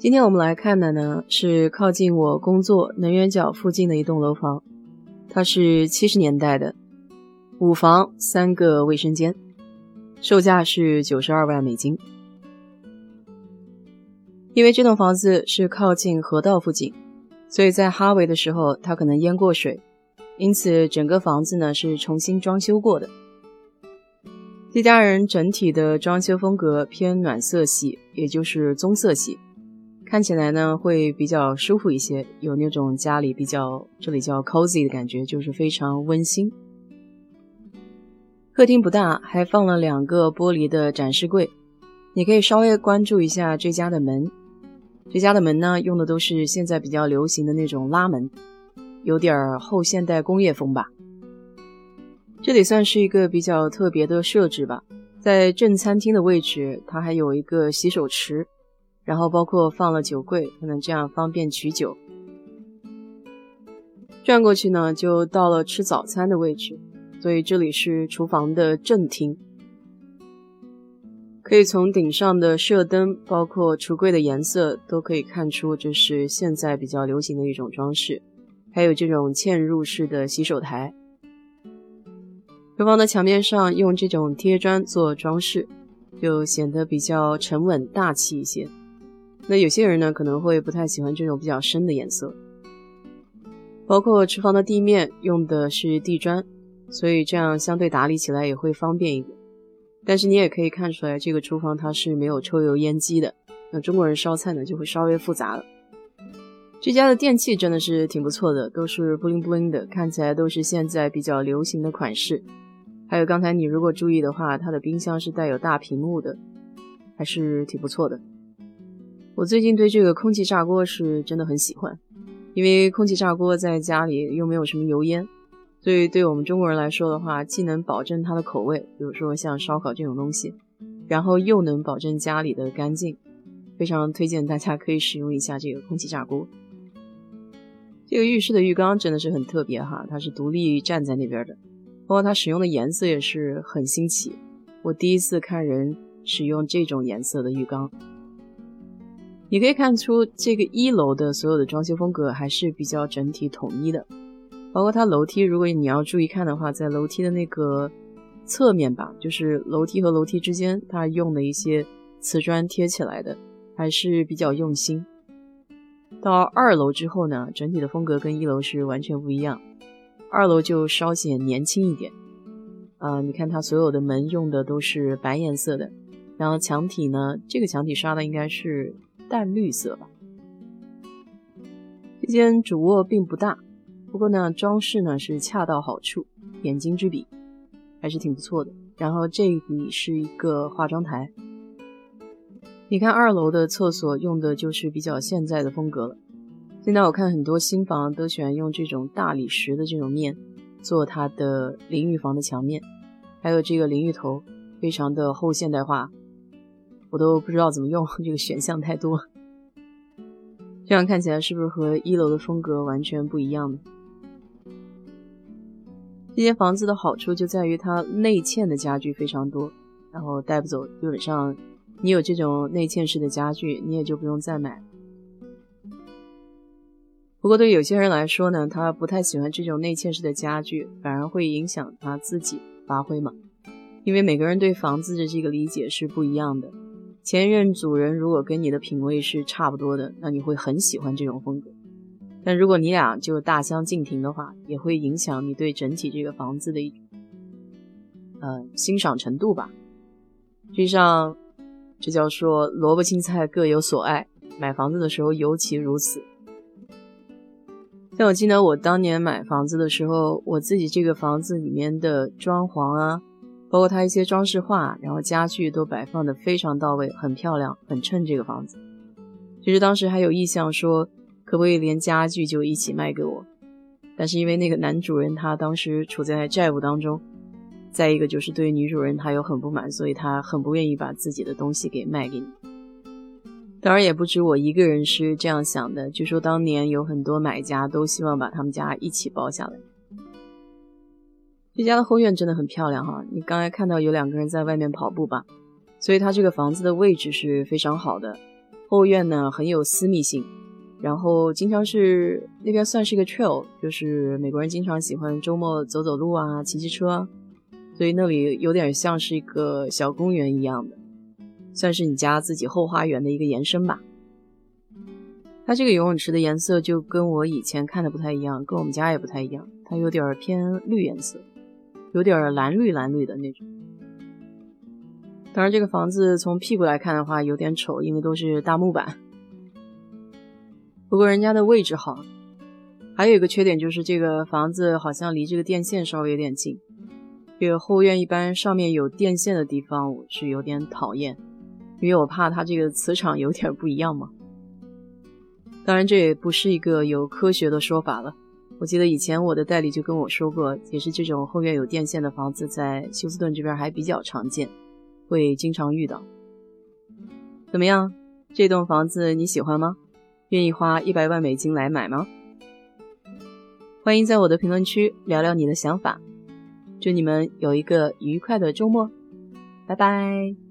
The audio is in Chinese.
今天我们来看的呢，是靠近我工作能源角附近的一栋楼房，它是七十年代的，五房三个卫生间，售价是九十二万美金。因为这栋房子是靠近河道附近，所以在哈维的时候它可能淹过水，因此整个房子呢是重新装修过的。这家人整体的装修风格偏暖色系，也就是棕色系。看起来呢会比较舒服一些，有那种家里比较这里叫 cozy 的感觉，就是非常温馨。客厅不大，还放了两个玻璃的展示柜，你可以稍微关注一下这家的门。这家的门呢用的都是现在比较流行的那种拉门，有点后现代工业风吧。这里算是一个比较特别的设置吧，在正餐厅的位置，它还有一个洗手池。然后包括放了酒柜，可能这样方便取酒。转过去呢，就到了吃早餐的位置，所以这里是厨房的正厅。可以从顶上的射灯，包括橱柜的颜色，都可以看出这是现在比较流行的一种装饰。还有这种嵌入式的洗手台。厨房的墙面上用这种贴砖做装饰，就显得比较沉稳大气一些。那有些人呢可能会不太喜欢这种比较深的颜色，包括厨房的地面用的是地砖，所以这样相对打理起来也会方便一点。但是你也可以看出来，这个厨房它是没有抽油烟机的。那中国人烧菜呢就会稍微复杂了。这家的电器真的是挺不错的，都是 bling bling 的，看起来都是现在比较流行的款式。还有刚才你如果注意的话，它的冰箱是带有大屏幕的，还是挺不错的。我最近对这个空气炸锅是真的很喜欢，因为空气炸锅在家里又没有什么油烟，所以对我们中国人来说的话，既能保证它的口味，比如说像烧烤这种东西，然后又能保证家里的干净，非常推荐大家可以使用一下这个空气炸锅。这个浴室的浴缸真的是很特别哈，它是独立站在那边的，包括它使用的颜色也是很新奇，我第一次看人使用这种颜色的浴缸。你可以看出，这个一楼的所有的装修风格还是比较整体统一的，包括它楼梯，如果你要注意看的话，在楼梯的那个侧面吧，就是楼梯和楼梯之间，它用的一些瓷砖贴起来的，还是比较用心。到二楼之后呢，整体的风格跟一楼是完全不一样，二楼就稍显年轻一点。啊，你看它所有的门用的都是白颜色的，然后墙体呢，这个墙体刷的应该是。淡绿色吧。这间主卧并不大，不过呢，装饰呢是恰到好处，点睛之笔，还是挺不错的。然后这里是一个化妆台。你看二楼的厕所用的就是比较现在的风格了。现在我看很多新房都喜欢用这种大理石的这种面做它的淋浴房的墙面，还有这个淋浴头，非常的后现代化。我都不知道怎么用，这个选项太多。这样看起来是不是和一楼的风格完全不一样呢？这间房子的好处就在于它内嵌的家具非常多，然后带不走。基本上，你有这种内嵌式的家具，你也就不用再买。不过对有些人来说呢，他不太喜欢这种内嵌式的家具，反而会影响他自己发挥嘛。因为每个人对房子的这个理解是不一样的。前任主人如果跟你的品味是差不多的，那你会很喜欢这种风格。但如果你俩就大相径庭的话，也会影响你对整体这个房子的一呃欣赏程度吧。实际上，这叫说萝卜青菜各有所爱，买房子的时候尤其如此。像我记得我当年买房子的时候，我自己这个房子里面的装潢啊。包括它一些装饰画，然后家具都摆放的非常到位，很漂亮，很衬这个房子。其实当时还有意向说，可不可以连家具就一起卖给我？但是因为那个男主人他当时处在债务当中，再一个就是对女主人他又很不满，所以他很不愿意把自己的东西给卖给你。当然也不止我一个人是这样想的，据说当年有很多买家都希望把他们家一起包下来。这家的后院真的很漂亮哈，你刚才看到有两个人在外面跑步吧？所以它这个房子的位置是非常好的，后院呢很有私密性，然后经常是那边算是一个 trail，就是美国人经常喜欢周末走走路啊，骑骑车，所以那里有点像是一个小公园一样的，算是你家自己后花园的一个延伸吧。它这个游泳池的颜色就跟我以前看的不太一样，跟我们家也不太一样，它有点偏绿颜色，有点蓝绿蓝绿的那种。当然，这个房子从屁股来看的话有点丑，因为都是大木板。不过人家的位置好，还有一个缺点就是这个房子好像离这个电线稍微有点近。这个后院一般上面有电线的地方，我是有点讨厌，因为我怕它这个磁场有点不一样嘛。当然，这也不是一个有科学的说法了。我记得以前我的代理就跟我说过，也是这种后院有电线的房子在休斯顿这边还比较常见。会经常遇到，怎么样？这栋房子你喜欢吗？愿意花一百万美金来买吗？欢迎在我的评论区聊聊你的想法。祝你们有一个愉快的周末，拜拜。